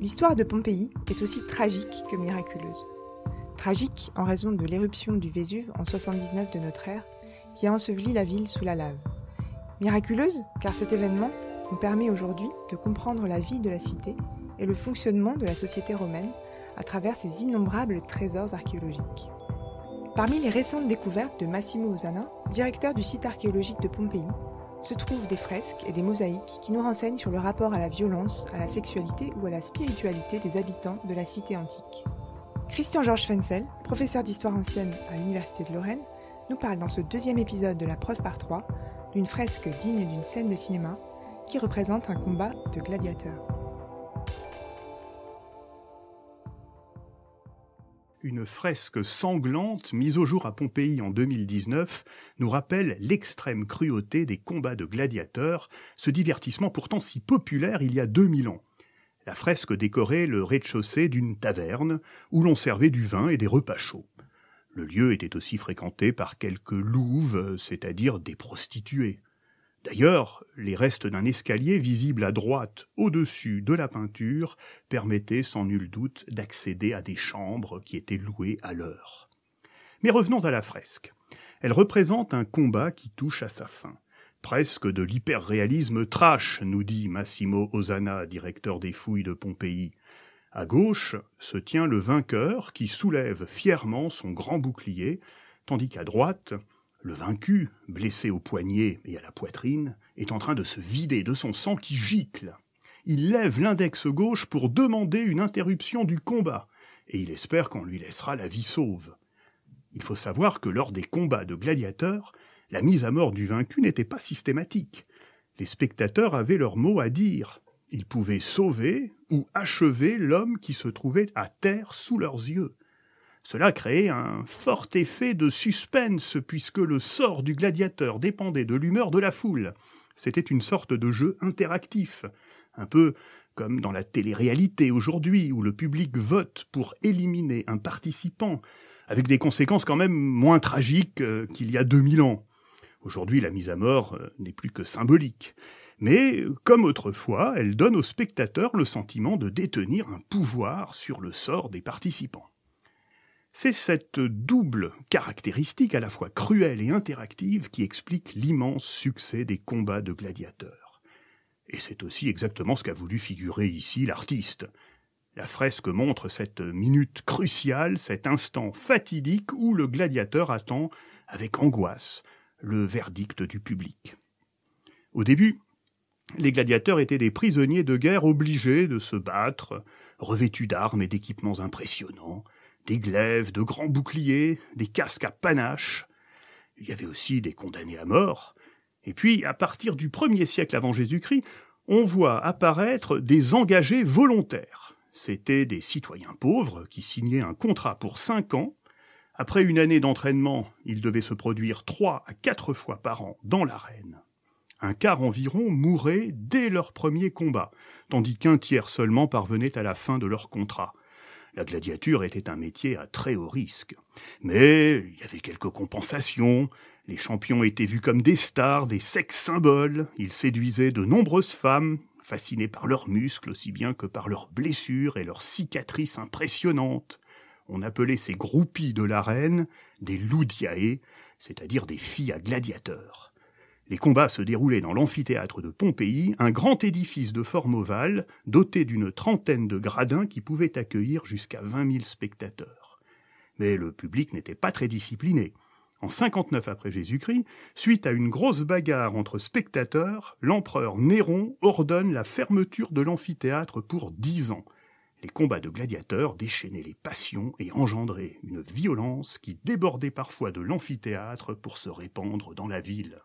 L'histoire de Pompéi est aussi tragique que miraculeuse. Tragique en raison de l'éruption du Vésuve en 79 de notre ère, qui a enseveli la ville sous la lave. Miraculeuse car cet événement nous permet aujourd'hui de comprendre la vie de la cité et le fonctionnement de la société romaine à travers ses innombrables trésors archéologiques. Parmi les récentes découvertes de Massimo Osana, directeur du site archéologique de Pompéi, se trouvent des fresques et des mosaïques qui nous renseignent sur le rapport à la violence, à la sexualité ou à la spiritualité des habitants de la cité antique. Christian Georges Fensel, professeur d'histoire ancienne à l'Université de Lorraine, nous parle dans ce deuxième épisode de la preuve par trois d'une fresque digne d'une scène de cinéma qui représente un combat de gladiateurs. Une fresque sanglante mise au jour à Pompéi en 2019 nous rappelle l'extrême cruauté des combats de gladiateurs, ce divertissement pourtant si populaire il y a 2000 ans. La fresque décorait le rez-de-chaussée d'une taverne où l'on servait du vin et des repas chauds. Le lieu était aussi fréquenté par quelques louves, c'est-à-dire des prostituées. D'ailleurs, les restes d'un escalier visible à droite au-dessus de la peinture permettaient sans nul doute d'accéder à des chambres qui étaient louées à l'heure. Mais revenons à la fresque. Elle représente un combat qui touche à sa fin. Presque de l'hyperréalisme trash, nous dit Massimo Osana, directeur des fouilles de Pompéi. À gauche se tient le vainqueur qui soulève fièrement son grand bouclier, tandis qu'à droite, le vaincu, blessé au poignet et à la poitrine, est en train de se vider de son sang qui gicle. Il lève l'index gauche pour demander une interruption du combat, et il espère qu'on lui laissera la vie sauve. Il faut savoir que lors des combats de gladiateurs, la mise à mort du vaincu n'était pas systématique. Les spectateurs avaient leur mot à dire. Ils pouvaient sauver ou achever l'homme qui se trouvait à terre sous leurs yeux. Cela créait un fort effet de suspense puisque le sort du gladiateur dépendait de l'humeur de la foule. C'était une sorte de jeu interactif, un peu comme dans la télé-réalité aujourd'hui où le public vote pour éliminer un participant, avec des conséquences quand même moins tragiques euh, qu'il y a 2000 ans. Aujourd'hui, la mise à mort euh, n'est plus que symbolique. Mais, comme autrefois, elle donne au spectateur le sentiment de détenir un pouvoir sur le sort des participants. C'est cette double caractéristique à la fois cruelle et interactive qui explique l'immense succès des combats de gladiateurs. Et c'est aussi exactement ce qu'a voulu figurer ici l'artiste. La fresque montre cette minute cruciale, cet instant fatidique où le gladiateur attend, avec angoisse, le verdict du public. Au début, les gladiateurs étaient des prisonniers de guerre obligés de se battre, revêtus d'armes et d'équipements impressionnants, des glaives, de grands boucliers, des casques à panache. Il y avait aussi des condamnés à mort. Et puis, à partir du premier siècle avant Jésus-Christ, on voit apparaître des engagés volontaires. C'étaient des citoyens pauvres qui signaient un contrat pour cinq ans. Après une année d'entraînement, ils devaient se produire trois à quatre fois par an dans l'arène. Un quart environ mourait dès leur premier combat, tandis qu'un tiers seulement parvenait à la fin de leur contrat. La gladiature était un métier à très haut risque. Mais il y avait quelques compensations. Les champions étaient vus comme des stars, des sex symboles. Ils séduisaient de nombreuses femmes, fascinées par leurs muscles aussi bien que par leurs blessures et leurs cicatrices impressionnantes. On appelait ces groupies de l'arène des loudiae, c'est-à-dire des filles à gladiateurs. Les combats se déroulaient dans l'amphithéâtre de Pompéi, un grand édifice de forme ovale, doté d'une trentaine de gradins qui pouvaient accueillir jusqu'à vingt mille spectateurs. Mais le public n'était pas très discipliné. En 59 après Jésus-Christ, suite à une grosse bagarre entre spectateurs, l'empereur Néron ordonne la fermeture de l'amphithéâtre pour dix ans. Les combats de gladiateurs déchaînaient les passions et engendraient une violence qui débordait parfois de l'amphithéâtre pour se répandre dans la ville.